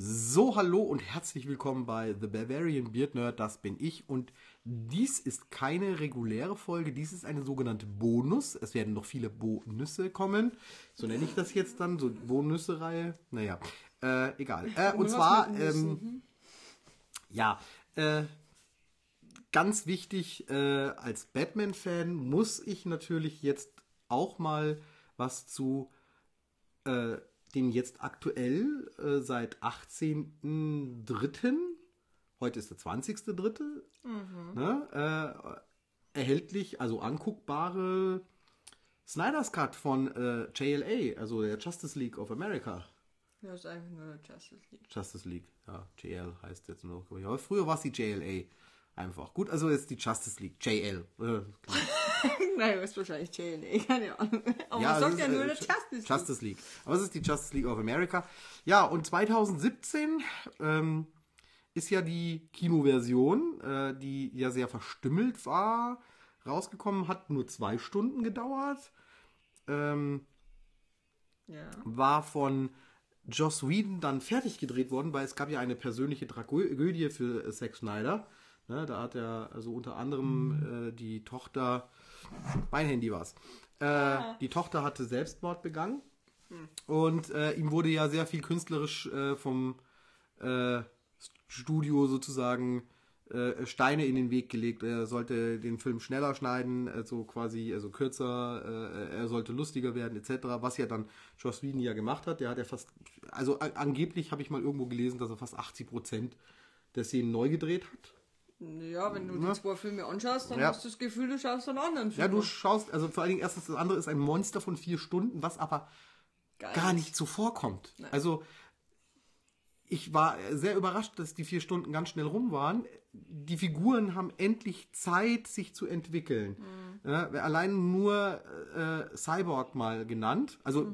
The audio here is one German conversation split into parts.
So, hallo und herzlich willkommen bei The Bavarian Beard Nerd, das bin ich und dies ist keine reguläre Folge, dies ist eine sogenannte Bonus. Es werden noch viele Bonusse kommen, so nenne ich das jetzt dann, so Bonusse-Reihe, naja, äh, egal. Äh, und zwar, ähm, ja, äh, ganz wichtig, äh, als Batman-Fan muss ich natürlich jetzt auch mal was zu dem jetzt aktuell äh, seit 18.03., heute ist der 20.03., Mhm. ne, äh, erhältlich, also anguckbare Snyder's Cut von äh, JLA, also der Justice League of America. Ja, ist einfach nur Justice League. Justice League, ja, JL heißt jetzt nur. noch. Aber früher war es die JLA. Einfach. Gut, also jetzt die Justice League, JL. Äh. Nein, ist wahrscheinlich JLA, keine Ahnung. Aber Ja, man sagt ja ist, nur äh, der Justice League. Justice League. Aber es ist die Justice League of America. Ja, und 2017 ähm, ist ja die Kinoversion, äh, die ja sehr verstümmelt war, rausgekommen, hat nur zwei Stunden gedauert. Ähm, Ja. war von Joss Whedon dann fertig gedreht worden, weil es gab ja eine persönliche Tragödie für äh, Zack Snyder. Ne, da hat er also unter anderem äh, die Tochter, mein Handy war's, äh, die Tochter hatte Selbstmord begangen und äh, ihm wurde ja sehr viel künstlerisch äh, vom äh, Studio sozusagen äh, Steine in den Weg gelegt. Er sollte den Film schneller schneiden, also quasi, also kürzer, er sollte lustiger werden, etc. Was ja dann Joss Whedon ja gemacht hat. Der hat ja fast, also angeblich habe ich mal irgendwo gelesen, dass er fast 80 Prozent der Szenen neu gedreht hat. Ja, wenn du Ne? die zwei Filme anschaust, dann Ja. hast du das Gefühl, du schaust einen anderen Film. Ja, du schaust, also vor allen Dingen erstens, das andere ist ein Monster von vier Stunden, was aber Geil. gar nicht so vorkommt. Also ich war sehr überrascht, dass die vier Stunden ganz schnell rum waren. Die Figuren haben endlich Zeit, sich zu entwickeln. Ja, allein nur äh, Cyborg mal genannt. Also,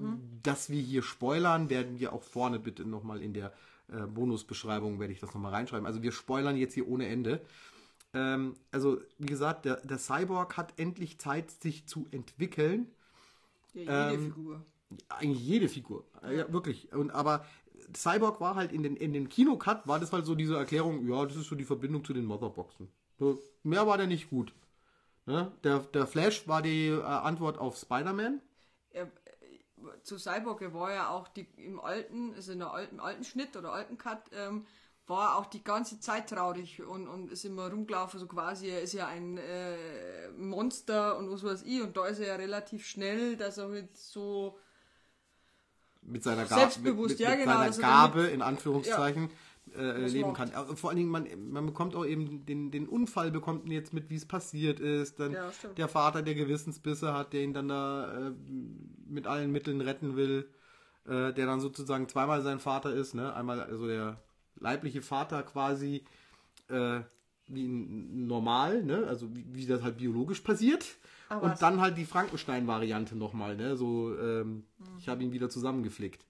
dass wir hier spoilern, werden wir auch vorne bitte nochmal in der äh, Bonusbeschreibung, werde ich das nochmal reinschreiben. Also wir spoilern jetzt hier ohne Ende. Ähm, also, wie gesagt, der, der Cyborg hat endlich Zeit, sich zu entwickeln Ja, jede ähm, Figur. eigentlich jede Figur. Ja, wirklich. Und aber Cyborg war halt in den, in den Kinocut, war das halt so diese Erklärung, ja, das ist so die Verbindung zu den Motherboxen. So, mehr war der nicht gut. Ne? Der, der Flash war die äh, Antwort auf Spider-Man. Er, äh, zu Cyborg er war ja auch die, im alten, also in der alten, alten Schnitt oder alten Cut, ähm, war er auch die ganze Zeit traurig und, und ist immer rumgelaufen, so quasi, er ist ja ein äh, Monster und was weiß ich, und da ist er ja relativ schnell, dass er halt so mit seiner, Ga Selbstbewusst, mit, mit, ja, mit genau, seiner Gabe, damit- in Anführungszeichen, äh, leben macht. kann. Aber Vor allen Dingen, man, man bekommt auch eben den, den Unfall, bekommt jetzt mit, wie es passiert ist. Dann Ja, der Vater, der Gewissensbisse hat, der ihn dann da äh, mit allen Mitteln retten will, äh, der dann sozusagen zweimal sein Vater ist. Ne? Einmal also der leibliche Vater quasi äh, wie normal, ne? also wie, wie das halt biologisch passiert. Aber Und dann halt die Frankenstein-Variante nochmal, ne? So, ähm, ich habe ihn wieder zusammengeflickt.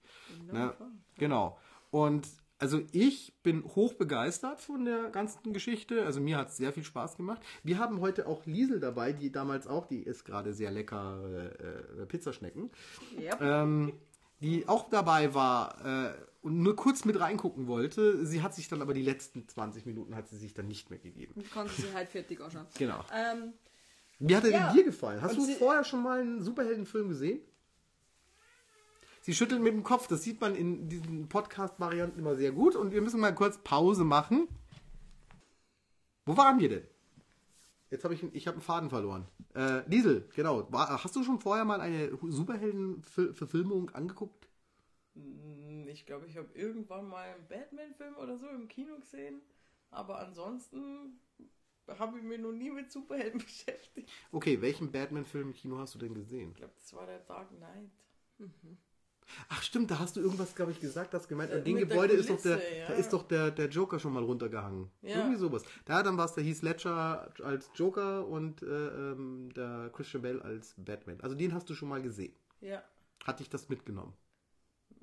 Ne? Genau. Und also ich bin hoch begeistert von der ganzen Geschichte. Also mir hat es sehr viel Spaß gemacht. Wir haben heute auch Liesel dabei, die damals auch, die isst gerade sehr lecker äh, äh, Pizzaschnecken, ja, ähm, die auch dabei war äh, und nur kurz mit reingucken wollte. Sie hat sich dann aber die letzten 20 Minuten hat sie sich dann nicht mehr gegeben. kann sie halt fertig anschauen. Genau. Ähm, Wie hat er Ja. denn dir gefallen? Hast du vorher schon mal einen Superheldenfilm gesehen? Sie schüttelt mit dem Kopf. Das sieht man in diesen Podcast-Varianten immer sehr gut. Und wir müssen mal kurz Pause machen. Wo waren wir denn? Jetzt habe ich, ich habe einen Faden verloren. Äh, Liesel, genau. War, hast du schon vorher mal eine Superhelden-Verfilmung angeguckt? Mm, Ich glaube, ich habe irgendwann mal einen Batman-Film oder so im Kino gesehen. Aber ansonsten habe ich mich noch nie mit Superhelden beschäftigt. Okay, welchen Batman-Film im Kino hast du denn gesehen? Ich glaube, das war der Dark Knight. Ach stimmt, da hast du irgendwas, glaube ich, gesagt, hast gemeint, an dem Gebäude ist doch der, Kulisse, ja. da ist doch der, der Joker schon mal runtergehangen. Ja. Irgendwie sowas. Da dann war es der Heath Ledger als Joker und äh, ähm, der Christian Bale als Batman. Also den hast du schon mal gesehen. Ja, Hat dich das mitgenommen?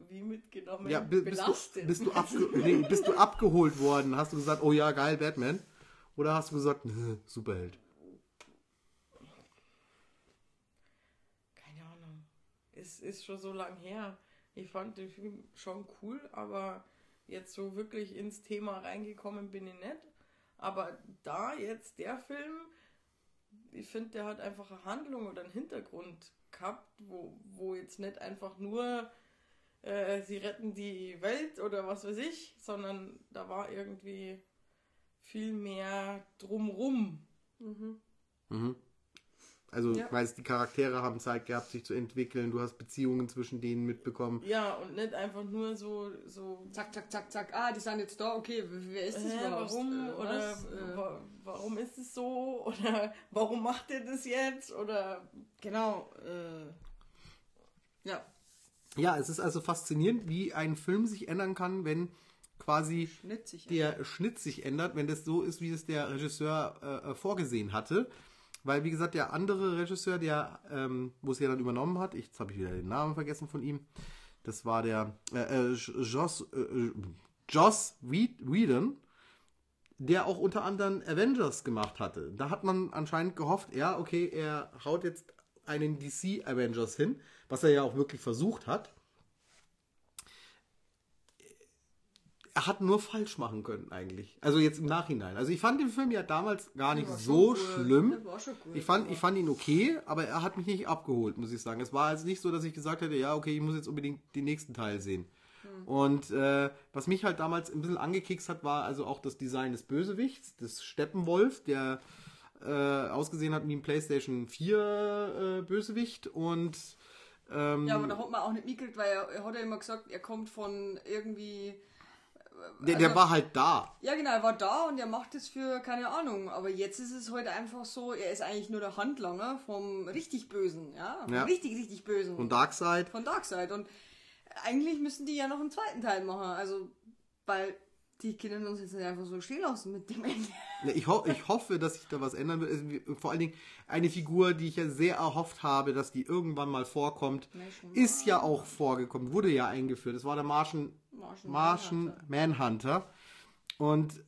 wie mitgenommen. Ja, bi- bist du, belastet. bist, du abge nee, bist du abgeholt worden? Hast du gesagt, oh ja, geil, Batman? Oder hast du gesagt, Superheld? Keine Ahnung. Es ist schon so lang her. Ich fand den Film schon cool, aber jetzt so wirklich ins Thema reingekommen bin ich nicht. Aber da jetzt der Film, ich finde, der hat einfach eine Handlung oder einen Hintergrund gehabt, wo, wo jetzt nicht einfach nur äh, sie retten die Welt oder was weiß ich, sondern da war irgendwie viel mehr drumrum. Mhm. Also, Ja. weil es die Charaktere haben Zeit gehabt, sich zu entwickeln. Du hast Beziehungen zwischen denen mitbekommen. Ja, und nicht einfach nur so, so Zack, zack, zack, zack. Ah, die sind jetzt da. Okay, wer ist das überhaupt? warum Äh, oder? Äh, wa warum ist es so oder warum macht ihr das jetzt oder genau. Äh, ja, Ja, es ist also faszinierend, wie ein Film sich ändern kann, wenn quasi schnitzig. der Schnitt sich ändert, wenn das so ist, wie es der Regisseur äh, äh, vorgesehen hatte. Weil, wie gesagt, der andere Regisseur, der, ähm, wo es ja dann übernommen hat, ich, jetzt habe ich wieder den Namen vergessen von ihm, das war der äh, äh, Joss, äh, Joss Whed- Whedon, der auch unter anderem Avengers gemacht hatte. Da hat man anscheinend gehofft, ja, okay, er haut jetzt einen DC Avengers hin, was er ja auch wirklich versucht hat. Er hat nur falsch machen können eigentlich. Also jetzt im Nachhinein. Also ich fand den Film ja damals gar nicht so schlimm. Gut, Ich fand, ich fand ihn okay, aber er hat mich nicht abgeholt, muss ich sagen. Es war also nicht so, dass ich gesagt hätte, ja, okay, ich muss jetzt unbedingt den nächsten Teil sehen. Hm. Und äh, was mich halt damals ein bisschen angekickt hat, war also auch das Design des Bösewichts, des Steppenwolf, der äh, ausgesehen hat wie ein PlayStation 4 äh, Bösewicht und ähm, Ja, aber da hat man auch nicht mitgekriegt, weil er, er hat ja immer gesagt, er kommt von irgendwie. Der, der also- war halt da. Ja, genau, er war da und er macht es für keine Ahnung. Aber jetzt ist es halt einfach so, er ist eigentlich nur der Handlanger vom richtig Bösen, ja? Vom Ja. richtig, richtig Bösen. Von Darkseid. von Darkseid. Und eigentlich müssen die ja noch einen zweiten Teil machen. Also, weil die können uns jetzt nicht einfach so stehen lassen mit dem Ende. Ich, ho ich hoffe, dass sich da was ändern wird. Also, Vor allen Dingen eine Figur, die ich ja sehr erhofft habe, dass die irgendwann mal vorkommt, ist ja auch vorgekommen, wurde ja eingeführt. Das war der Martian, Martian Martian Manhunter. Und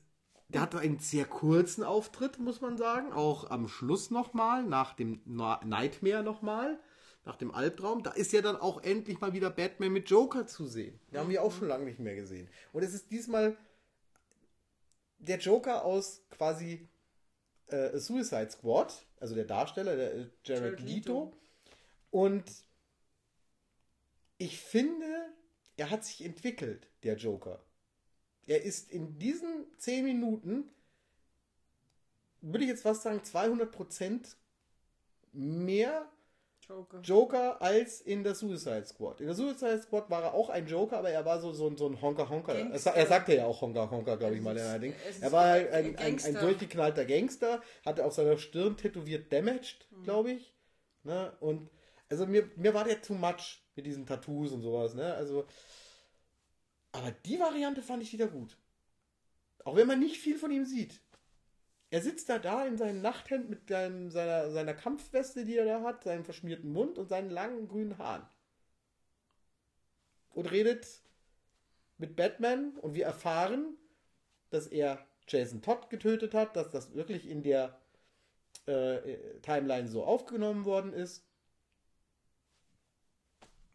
der hatte einen sehr kurzen Auftritt, muss man sagen. Auch am Schluss nochmal, nach dem Nightmare nochmal, nach dem Albtraum. Da ist ja dann auch endlich mal wieder Batman mit Joker zu sehen. Den haben wir auch schon lange nicht mehr gesehen. Und es ist diesmal der Joker aus quasi äh, Suicide Squad, also der Darsteller, der äh, Jared, Jared Leto. Und ich finde, er hat sich entwickelt, der Joker. Er ist in diesen 10 Minuten, würde ich jetzt fast sagen, 200% mehr Joker. Joker als in der Suicide Squad. In der Suicide Squad war er auch ein Joker, aber er war so, so, so ein Honker-Honker. Er, sa- er sagte ja auch Honker-Honker, glaube ich mal. Ist- in Ding. Er war halt ein ein, ein, ein durchgeknallter Gangster, hatte auf seiner Stirn tätowiert Damaged, Mhm. glaube ich. Ne? Und also mir, mir war der too much mit diesen Tattoos und sowas. Ne? Also, aber die Variante fand ich wieder gut. Auch wenn man nicht viel von ihm sieht. Er sitzt da da in seinem Nachthemd mit seinem, seiner, seiner Kampfweste, die er da hat, seinem verschmierten Mund und seinen langen grünen Haaren. Und redet mit Batman und wir erfahren, dass er Jason Todd getötet hat, dass das wirklich in der äh, Timeline so aufgenommen worden ist.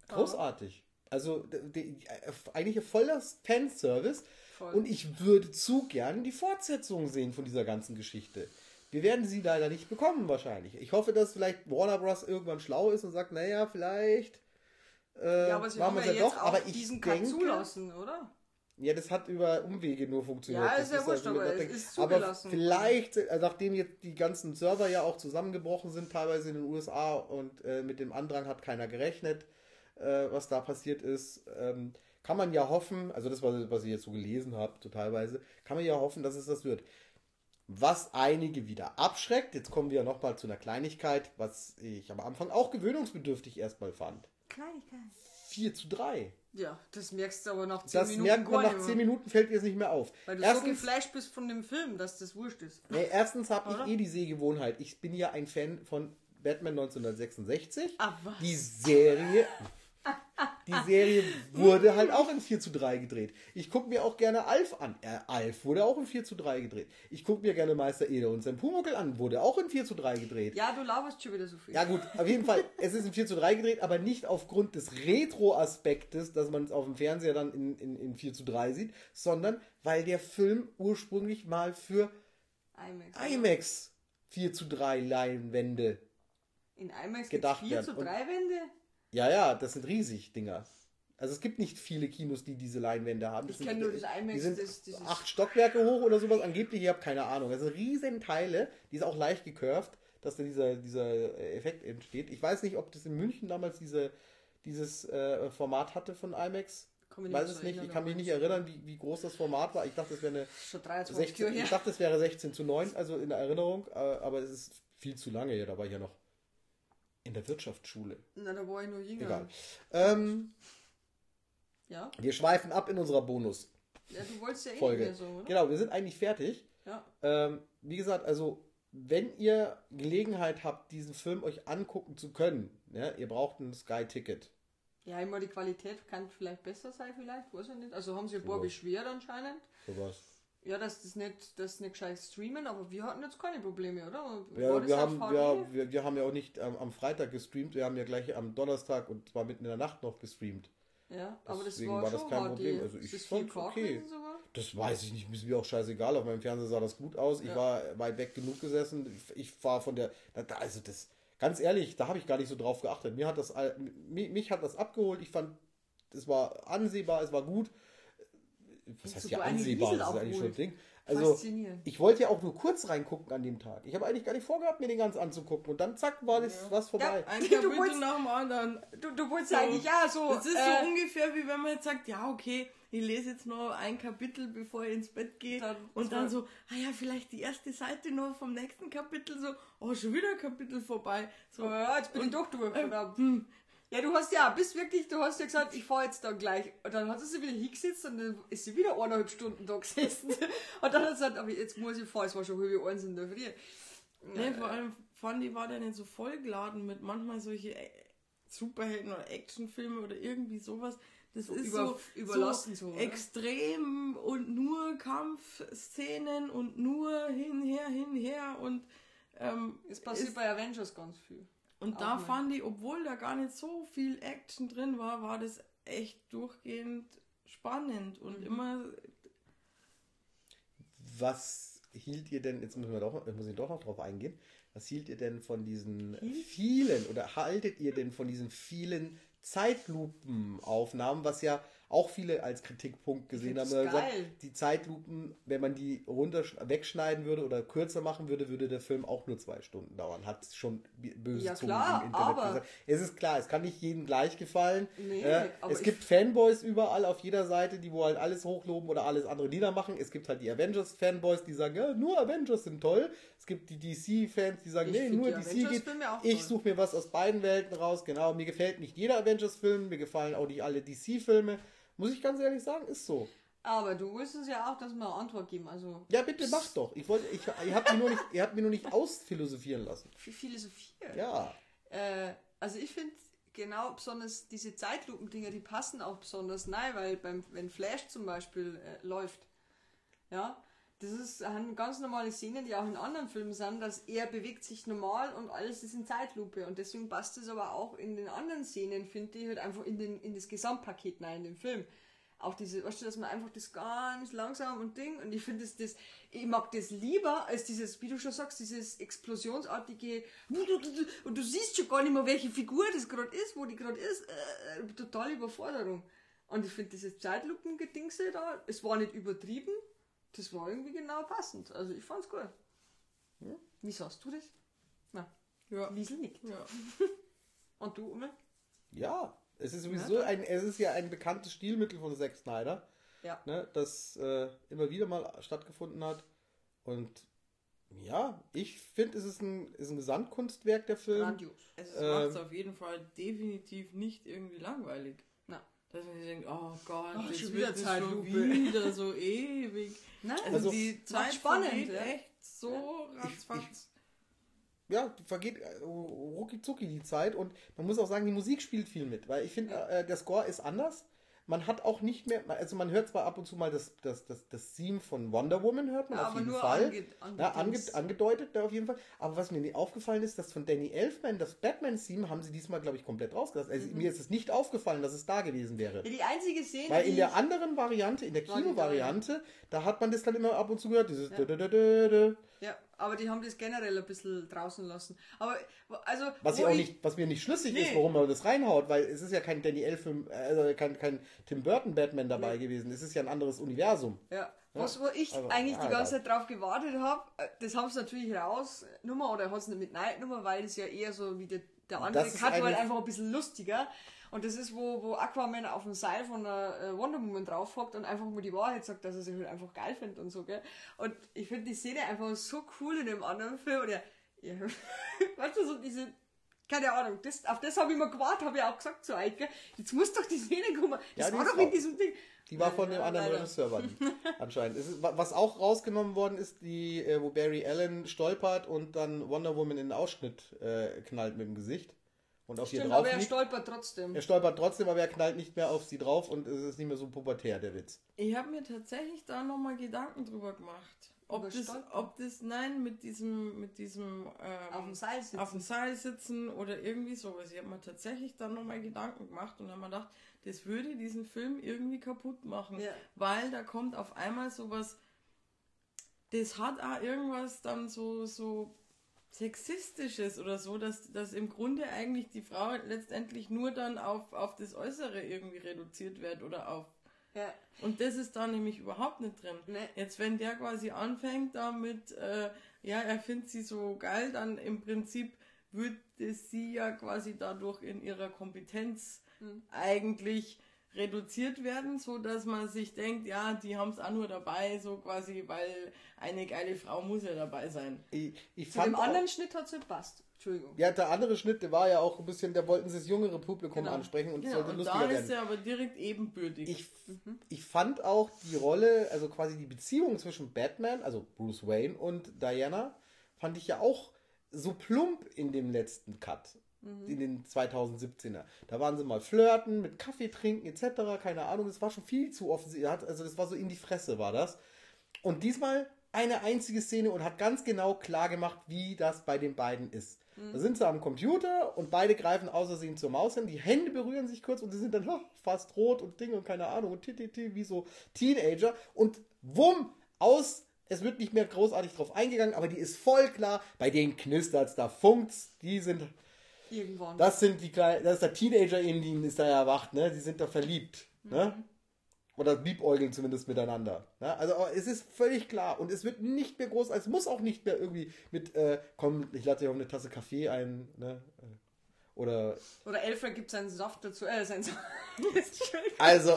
Großartig. Also die, die, eigentlich voller Fanservice. Voll. Und ich würde zu gern die Fortsetzung sehen von dieser ganzen Geschichte. Wir werden sie leider nicht bekommen wahrscheinlich. Ich hoffe, dass vielleicht Warner Bros. irgendwann schlau ist und sagt, naja, vielleicht äh, ja, aber machen wir es ja jetzt doch. Aber ich diesen denke, zulassen, oder? ja, das hat über Umwege nur funktioniert. Ja, Das ist ja wurscht, also aber es ist Aber zugelassen. vielleicht, also nachdem jetzt die ganzen Server ja auch zusammengebrochen sind, teilweise in den USA und äh, mit dem Andrang hat keiner gerechnet, äh, was da passiert ist, ähm, kann man ja hoffen, also das, was, was ich jetzt so gelesen habe, so teilweise, kann man ja hoffen, dass es das wird. Was einige wieder abschreckt, jetzt kommen wir nochmal zu einer Kleinigkeit, was ich am Anfang auch gewöhnungsbedürftig erstmal fand. Kleinigkeit. 4 zu 3. Ja, das merkst du aber nach 10 Das Minuten merkt man nach nicht 10 mehr. Minuten, fällt dir es nicht mehr auf. Weil du Erstens- so geflasht bist von dem Film, dass das wurscht ist. Nee, erstens habe ich eh die Sehgewohnheit. Ich bin ja ein Fan von Batman 1966. Ah, was? Die Serie. Die Serie wurde halt auch in 4 zu 3 gedreht. Ich gucke mir auch gerne Alf an. Äh, Alf wurde auch in 4 zu 3 gedreht. Ich gucke mir gerne Meister Ede und sein Pumuckel an. Wurde auch in 4 zu 3 gedreht. Ja, du laberst schon wieder so viel. Ja gut, auf jeden Fall, es ist in 4 zu 3 gedreht, aber nicht aufgrund des Retro-Aspektes, dass man es auf dem Fernseher dann in, in, in 4 zu 3 sieht, sondern weil der Film ursprünglich mal für IMAX. IMAX 4 zu 3 Leinwände. In IMAX gedacht gibt's 4 werden. zu Und- 3 Wände? Ja, ja, das sind riesig Dinger. Also es gibt nicht viele Kinos, die diese Leinwände haben. Das Ich sind- kenn nur das IMAX, Die sind das- dieses- acht Stockwerke hoch oder sowas. Angeblich, ich habe keine Ahnung. Also riesen Teile, die ist auch leicht gecurved, dass da dieser, dieser Effekt entsteht. Ich weiß nicht, ob das in München damals diese, dieses äh, Format hatte von IMAX. Mich weiß es nicht. Ich kann mich nicht erinnern, wie, wie groß das Format war. Ich dachte, es wäre eine Schon 23 16, Jahre her. ich dachte, es wäre 16 zu 9, also in Erinnerung, äh, aber es ist viel zu lange her, da war ich ja noch in der Wirtschaftsschule. Na, da war ich nur jünger. Egal. Ähm, Ja? wir schweifen ab in unserer Bonusfolge. ja, du wolltest ja eh nicht mehr so, oder? Genau, wir sind eigentlich fertig. Ja. Ähm, wie gesagt, also wenn ihr Gelegenheit habt, diesen Film euch angucken zu können, ja, ihr braucht ein Sky-Ticket. Ja, immer die Qualität kann vielleicht besser sein, vielleicht, weiß ich nicht. Also haben sie ein paar Sowas. beschwert anscheinend. Sowas. Ja, dass das nicht, das nicht gescheit streamen, aber wir hatten jetzt keine Probleme, oder? Ja, das wir, haben, HD? wir, wir, haben ja auch nicht am, am Freitag gestreamt, wir haben ja gleich am Donnerstag und zwar mitten in der Nacht noch gestreamt. Ja, aber das Deswegen war, war das kein HD. Problem. Also Ist ich das viel okay. sogar? Das weiß ich nicht, ist mir auch scheißegal. Auf meinem Fernseher sah das gut aus. Ich Ja. war weit weg genug gesessen. Ich, war von der. Also das, ganz ehrlich, da habe ich gar nicht so drauf geachtet. Mir hat das, all- mich, mich hat das abgeholt. Ich fand, es war ansehbar, es war gut. Was heißt ja eine ansehbar? Das ist eigentlich schon ein? Ding. Also, ich wollte ja auch nur kurz reingucken an dem Tag. Ich habe eigentlich gar nicht vorgehabt, mir den ganz anzugucken. Und dann zack, war das was vorbei. Ein Du Kapitel wolltest- nach dem anderen. Du, du wolltest So. eigentlich ja so. Das ist äh, so ungefähr wie wenn man jetzt sagt, ja, okay, ich lese jetzt noch ein Kapitel, bevor ich ins Bett gehe. Dann- und dann so, ah ja, vielleicht die erste Seite noch vom nächsten Kapitel, so, oh, schon wieder ein Kapitel vorbei. So, Oh ja, jetzt bin ich doch durch. oder? hm, Ja, du hast ja, bist wirklich, du hast ja gesagt, ich fahre jetzt dann gleich. Und dann hat sie wieder hingesetzt und dann ist sie wieder eineinhalb Stunden da gesessen. Und dann hat sie gesagt, aber jetzt muss ich fahren, es war schon halb eins in der Früh. Ne, vor allem fand ich, war der nicht so vollgeladen mit manchmal solche äh, Superhelden oder Actionfilme oder irgendwie sowas. Das So ist über- so, überlassen so, so extrem und nur Kampfszenen und nur hinher, hinher und ähm, Es passiert bei Avengers ganz viel. Und Auch da mal. fand ich, obwohl da gar nicht so viel Action drin war, war das echt durchgehend spannend und immer Was hielt ihr denn, jetzt müssen wir doch, muss ich doch noch drauf eingehen, was hielt ihr denn von diesen vielen oder haltet ihr denn von diesen vielen Zeitlupenaufnahmen, was ja auch viele als Kritikpunkt gesehen haben. gesagt. Die Zeitlupen, wenn man die runter wegschneiden würde oder kürzer machen würde, würde der Film auch nur zwei Stunden dauern. Hat schon böse Ja, Zungen klar, im Internet aber- gesagt. Es ist klar, es kann nicht jedem gleich gefallen. Nee, äh, es gibt Fanboys überall auf jeder Seite, die wo halt alles hochloben oder alles andere niedermachen. Es gibt halt die Avengers-Fanboys, die sagen, ja, nur Avengers sind toll. Es gibt die DC-Fans, die sagen, Ich nee, nur DC geht. Ich suche mir was aus beiden Welten raus. Genau, mir gefällt nicht jeder Avengers-Film, mir gefallen auch nicht alle DC-Filme. Muss ich ganz ehrlich sagen, ist so. Aber du wusstest ja auch, dass wir eine Antwort geben. Also Ja, bitte mach doch. Ich wollte, ich, ihr habt mir nur nicht, ihr habt mir nur nicht ausphilosophieren lassen. viel Philosophie. Ja. Äh, also ich finde genau besonders diese Zeitlupendinger, die passen auch besonders nein, weil beim, wenn Flash zum Beispiel äh, läuft, ja, das ist sind ganz normale Szenen, die auch in anderen Filmen sind, dass er bewegt sich normal und alles ist in Zeitlupe und deswegen passt es aber auch in den anderen Szenen, finde ich, halt einfach in, den, in das Gesamtpaket rein, in den Film. Auch diese, weißt du, dass man einfach das ganz langsam und Ding und ich finde das, das, ich mag das lieber als dieses, wie du schon sagst, dieses explosionsartige und du siehst schon gar nicht mehr, welche Figur das gerade ist, wo die gerade ist, äh, totale Überforderung. Und ich finde dieses Zeitlupengedingse da, es war nicht übertrieben, das war irgendwie genau passend. Also ich fand's gut. Wie sagst du das? Na, ja. Wiesel nickt. ja. Und du, Ume? Ja. Es ist sowieso ein, es ist ja ein bekanntes Stilmittel von Zack Snyder. Ja. ne, das äh, immer wieder mal stattgefunden hat. Und ja, ich finde, es ist ein, ist ein Gesamtkunstwerk, der Film. Grandios. Es Ähm, macht es auf jeden Fall definitiv nicht irgendwie langweilig. Dass man sich denkt, oh Gott, Ach, jetzt wird wieder es schon wieder so ewig. Nein, Also, Also, die Zeit spannend, ja. echt so ratzfatz. ja, vergeht äh, rucki zucki die Zeit und man muss auch sagen, die Musik spielt viel mit, weil ich finde, äh, der Score ist anders. Man hat auch nicht mehr, also man hört zwar ab und zu mal das, das, das, das Theme von Wonder Woman, hört man Ja, auf jeden nur Fall. ange- ja, ange, angedeutet da auf jeden Fall. Aber was mir nicht aufgefallen ist, dass von Danny Elfman, das Batman-Theme, haben sie diesmal, glaube ich, komplett rausgelassen. Also mir ist es nicht aufgefallen, dass es da gewesen wäre. Die einzige Szene, Weil in der anderen Variante, in der Kino-Variante, da hat man das dann immer ab und zu gehört, dieses Ja. dö, dö, dö, dö, dö. Ja, aber die haben das generell ein bisschen draußen lassen. Aber, also, Was, ich auch nicht, was mir nicht schlüssig ist, Nee. warum man das reinhaut, weil es ist ja kein Danny Elfman, also kein, kein Tim Burton Batman dabei gewesen. Es ist ja ein anderes Universum. Ja, was wo ich also, eigentlich ja, die ganze. Zeit drauf gewartet habe, das haben sie natürlich rausgenommen oder hat es nicht mit Neidnummer, weil es ja eher so wie der, der andere ist Cut war einfach ein bisschen lustiger. Und das ist, wo, wo Aquaman auf dem Seil von der äh, Wonder Woman drauf hockt und einfach mal die Wahrheit sagt, dass er sich halt einfach geil findet und so, gell? Und ich finde die Szene einfach so cool in dem anderen Film. Oder, ja, weißt du, so diese, keine Ahnung, das, auf das habe ich mal gewartet, habe ich auch gesagt zu euch, gell? Jetzt muss doch die Szene kommen. Das Ja, war doch in diesem Ding. Die war von dem anderen. Regisseur anscheinend. Ist, wa- was auch rausgenommen worden ist, die, äh, wo Barry Allen stolpert und dann Wonder Woman in den Ausschnitt äh, knallt mit dem Gesicht und auf ihr Stimmt, drauf aber er stolpert trotzdem. Er stolpert trotzdem, aber er knallt nicht mehr auf sie drauf und es ist nicht mehr so pubertär, der Witz. Ich habe mir tatsächlich da nochmal Gedanken drüber gemacht. Ob Über das, Stolpern? ob das, nein, mit diesem, mit diesem ähm, Auf dem Seil sitzen. auf dem Seil sitzen oder irgendwie sowas. Ich habe mir tatsächlich dann nochmal Gedanken gemacht und habe mir gedacht, das würde diesen Film irgendwie kaputt machen. Ja. Weil da kommt auf einmal sowas, das hat auch irgendwas dann so, so sexistisches oder so, dass, dass im Grunde eigentlich die Frau letztendlich nur dann auf, auf das Äußere irgendwie reduziert wird oder auf Ja. und das ist da nämlich überhaupt nicht drin. Nee. Jetzt, wenn der quasi anfängt damit, äh, ja, er findet sie so geil, dann im Prinzip würde sie ja quasi dadurch in ihrer Kompetenz Hm. eigentlich reduziert werden, so dass man sich denkt, ja, die haben es auch nur dabei, so quasi, weil eine geile Frau muss ja dabei sein. Ich, ich Zu dem anderen Schnitt hat es nicht passt. Entschuldigung. ja, der andere Schnitt, der war ja auch ein bisschen, da wollten sie das jüngere Publikum Genau. ansprechen und es Genau, sollte und lustiger da werden. ist er aber direkt ebenbürtig. ich, ich fand auch die Rolle, also quasi die Beziehung zwischen Batman, also Bruce Wayne und Diana, fand ich ja auch so plump in dem letzten Cut. In den 2017er. Da waren sie mal flirten, mit Kaffee trinken etc. Keine Ahnung, das war schon viel zu offensichtlich. Also das war so in die Fresse, war das. Und diesmal eine einzige Szene und hat ganz genau klar gemacht, wie das bei den beiden ist. Da sind sie am Computer und beide greifen außersehen zur Maus hin, die Hände berühren sich kurz und sie sind dann oh, fast rot und Ding und keine Ahnung und tititi, wie so Teenager und wumm, aus, es wird nicht mehr großartig drauf eingegangen, aber die ist voll klar, bei denen knistert's, da funkt's, die sind, Irgendwann. das sind die kleinen, das ist der Teenager in ihnen, ist da erwacht, ne, die sind da verliebt, ne? Oder liebäugeln zumindest miteinander. Ne? Also aber es ist völlig klar und es wird nicht mehr groß, es muss auch nicht mehr irgendwie mit, äh, komm, ich lade dir auf eine Tasse Kaffee ein, ne? Oder, Oder Alfred gibt seinen Saft dazu. Äh, sein Saft. also,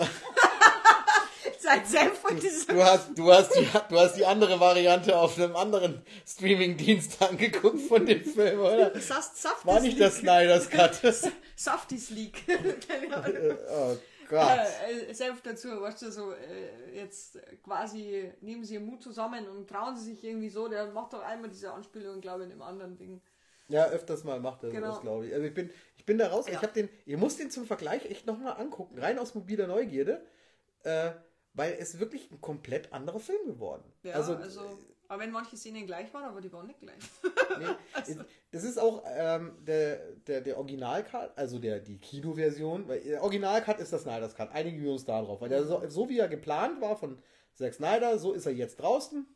sein Senf und dieses. du hast, du hast die, du hast die andere Variante auf einem anderen Streaming-Dienst angeguckt von dem Film, oder? Saft, Saft War nicht das Snyder's Cut. League. Keine Ahnung. oh Gott. Äh, äh, Senf dazu, weißt du, so äh, jetzt quasi nehmen sie ihren Mut zusammen und trauen sie sich irgendwie so. Der macht doch einmal diese Anspielung, glaube ich, in dem anderen Ding. Ja, öfters mal macht er Genau. sowas, glaube ich. Also ich bin, ich bin da raus. Ja. Ich habe den, ihr müsst den zum Vergleich echt nochmal angucken, rein aus mobiler Neugierde, äh, weil es wirklich ein komplett anderer Film geworden. Ja, also, also, aber wenn manche Szenen gleich waren, aber die waren nicht gleich. nee, das ist auch ähm, der, der, der Original-Cut, also der, die Kinoversion, weil der Original-Cut ist der Snyder's Cut. Einigen wir uns da drauf, weil der so, so wie er geplant war von Zack Snyder, so ist er jetzt draußen.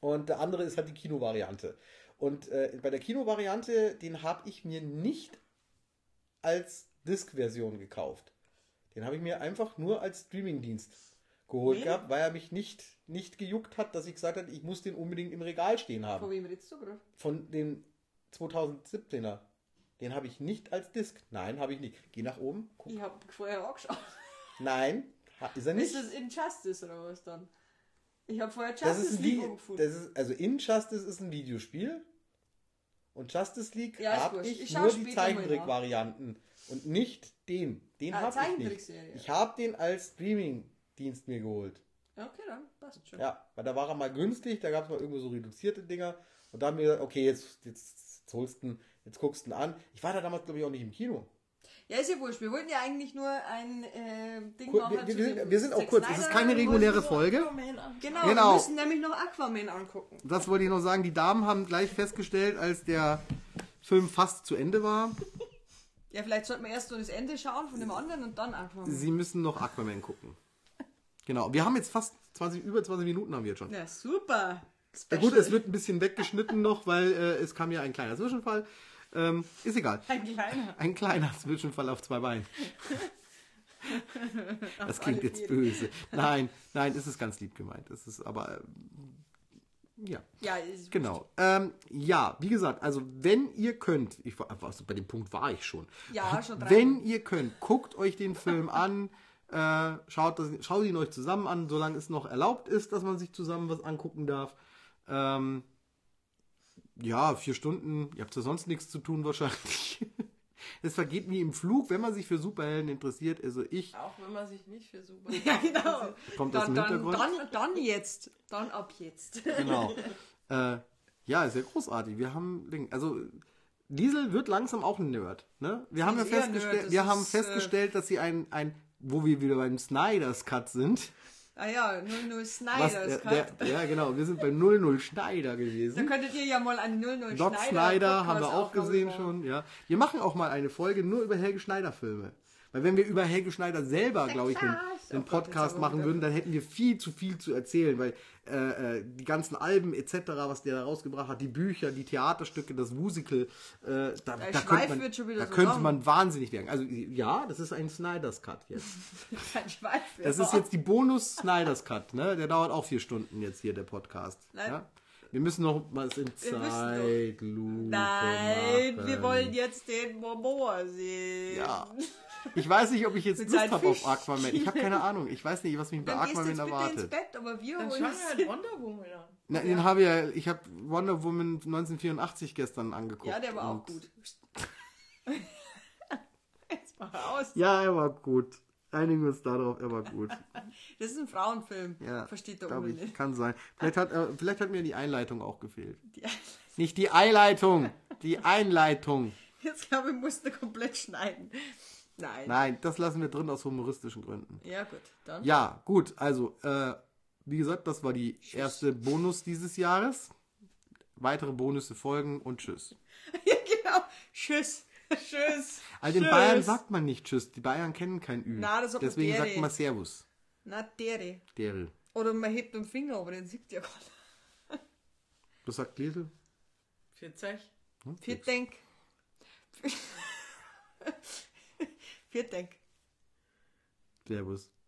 Und der andere ist halt die Kinovariante. Und äh, bei der Kinovariante, den habe ich mir nicht als Disc-Version gekauft. Den habe ich mir einfach nur als Streamingdienst geholt Nee. gehabt, weil er mich nicht, nicht gejuckt hat, dass ich gesagt habe, ich muss den unbedingt im Regal stehen haben. Von wem redest du gerade? Von dem 2017er. Den habe ich nicht als Disc. Nein, habe ich nicht. Geh nach oben. Guck. Ich habe vorher auch geschaut. Nein, ist er nicht. Ist das Injustice oder was dann? Ich habe vorher Justice League gefunden. das ist, also Injustice ist ein Videospiel. Und Justice League Ja, habe ich, Ich nur die Zeichentrick-Varianten. Und nicht den. Den Ah, habe ich nicht. Ich habe den als Streaming-Dienst mir geholt. Ja, okay, dann passt schon. Ja, weil da war er mal günstig, da gab es mal irgendwo so reduzierte Dinger. Und da haben wir gesagt, okay, jetzt, jetzt, jetzt holst du jetzt guckst du ihn an. Ich war da damals, glaube ich, auch nicht im Kino. Ja, ist ja wurscht. Wir wollten ja eigentlich nur ein äh, Ding Kur- machen. wir- wir sind- wir sind auch kurz. Es ist keine reguläre Folge. Genau, Genau. wir müssen nämlich noch Aquaman angucken. Das wollte ich noch sagen. Die Damen haben gleich festgestellt, als der Film fast zu Ende war, Ja, vielleicht sollten wir erst nur das Ende schauen von dem anderen und dann Aquaman. sie müssen noch Aquaman gucken. Genau. Wir haben jetzt fast 20, über 20 Minuten haben wir jetzt schon. Ja, super. Ja gut, es wird ein bisschen weggeschnitten noch, weil äh, es kam ja ein kleiner Zwischenfall. Ähm, ist egal. ein kleiner. Ein kleiner Zwischenfall auf zwei Beinen. Das klingt jetzt böse. Nein, nein, es ist ganz lieb gemeint. Es ist aber, ja, Ja, genau. Ähm, ja, wie gesagt, also wenn ihr könnt, ich war, also bei dem Punkt war ich schon. Ja, schon dran. Wenn ihr könnt, guckt euch den Film an, äh, schaut, das, schaut ihn euch zusammen an, solange es noch erlaubt ist, dass man sich zusammen was angucken darf. Ähm, ja, vier Stunden, ihr habt ja sonst nichts zu tun wahrscheinlich. Es vergeht wie im Flug, wenn man sich für Superhelden interessiert. Also ich, Auch wenn man sich nicht für super. Ja, genau. kommt aus Dann, dem dann, Hintergrund. dann, dann jetzt. Dann ab jetzt. Genau. äh, ja, ist ja großartig. Wir haben, also Diesel wird langsam auch ein Nerd. Ne? Wir haben ja das wir haben ist, äh, festgestellt, dass sie ein, ein, wo wir wieder beim Snyder's Cut sind. Ah ja, 00 Was, Snyder's der, Cut. der, ja, genau, wir sind beim 00 Schneider gewesen. könntet ihr ja mal einen 00 Doc Schneider, Snyder haben wir auch gesehen schon, ja. Wir machen auch mal eine Folge nur über Helge Schneider Filme. Weil wenn wir über Helge Schneider selber, glaube ich, Oh Gott, Podcast machen würden, dann hätten wir viel zu viel zu erzählen, weil äh, äh, die ganzen Alben etc., was der da rausgebracht hat, die Bücher, die Theaterstücke, das Musical, äh, da, da, könnte man, da so könnte man wahnsinnig werden. Also ja, das ist ein Snyder's Cut jetzt. Das ist jetzt die Bonus Snyder's Cut, ne? Der dauert auch vier Stunden jetzt hier, der Podcast. Nein. Ja? Wir müssen noch was in. Zeitlupe Nein, machen. wir wollen jetzt den Momoa sehen. Ja. Ich weiß nicht, ob ich jetzt Lust habe auf. Aquaman. Ich habe keine Ahnung. Ich weiß nicht, was mich bei Dann gehst du Aquaman jetzt bitte ins erwartet. Bett, aber wir Dann es halt Wonder Woman an. Na, den habe ich ja, ich habe Wonder Woman 1984 gestern angeguckt. Ja, der war auch gut. Jetzt mal aus. Ja, er war gut. Einigen wir uns darauf, er war gut. Das ist ein Frauenfilm. Ja, Versteht der glaube Uwe ich. nicht. Kann sein. Vielleicht hat, äh, vielleicht hat mir die Einleitung auch gefehlt. Die- Nicht die Einleitung, die Einleitung. Jetzt glaube ich, musste komplett schneiden. Nein. Nein, das lassen wir drin aus humoristischen Gründen. Ja, gut. Dann. Ja, gut, also, äh, wie gesagt, das war die erste Bonus dieses Jahres. Weitere Bonusse folgen und tschüss. Ja, genau. Tschüss. Tschüss. Also in Tschüss. Bayern sagt man nicht tschüss. Die Bayern kennen kein Ü. Na, das sagt Deswegen dere. sagt man Servus. Na, dere. Derl. Oder man hebt den Finger, aber den sieht ja keiner. Was sagt Liesel? Für Zech. Hm? Vier Denk. Vier Denk. Servus.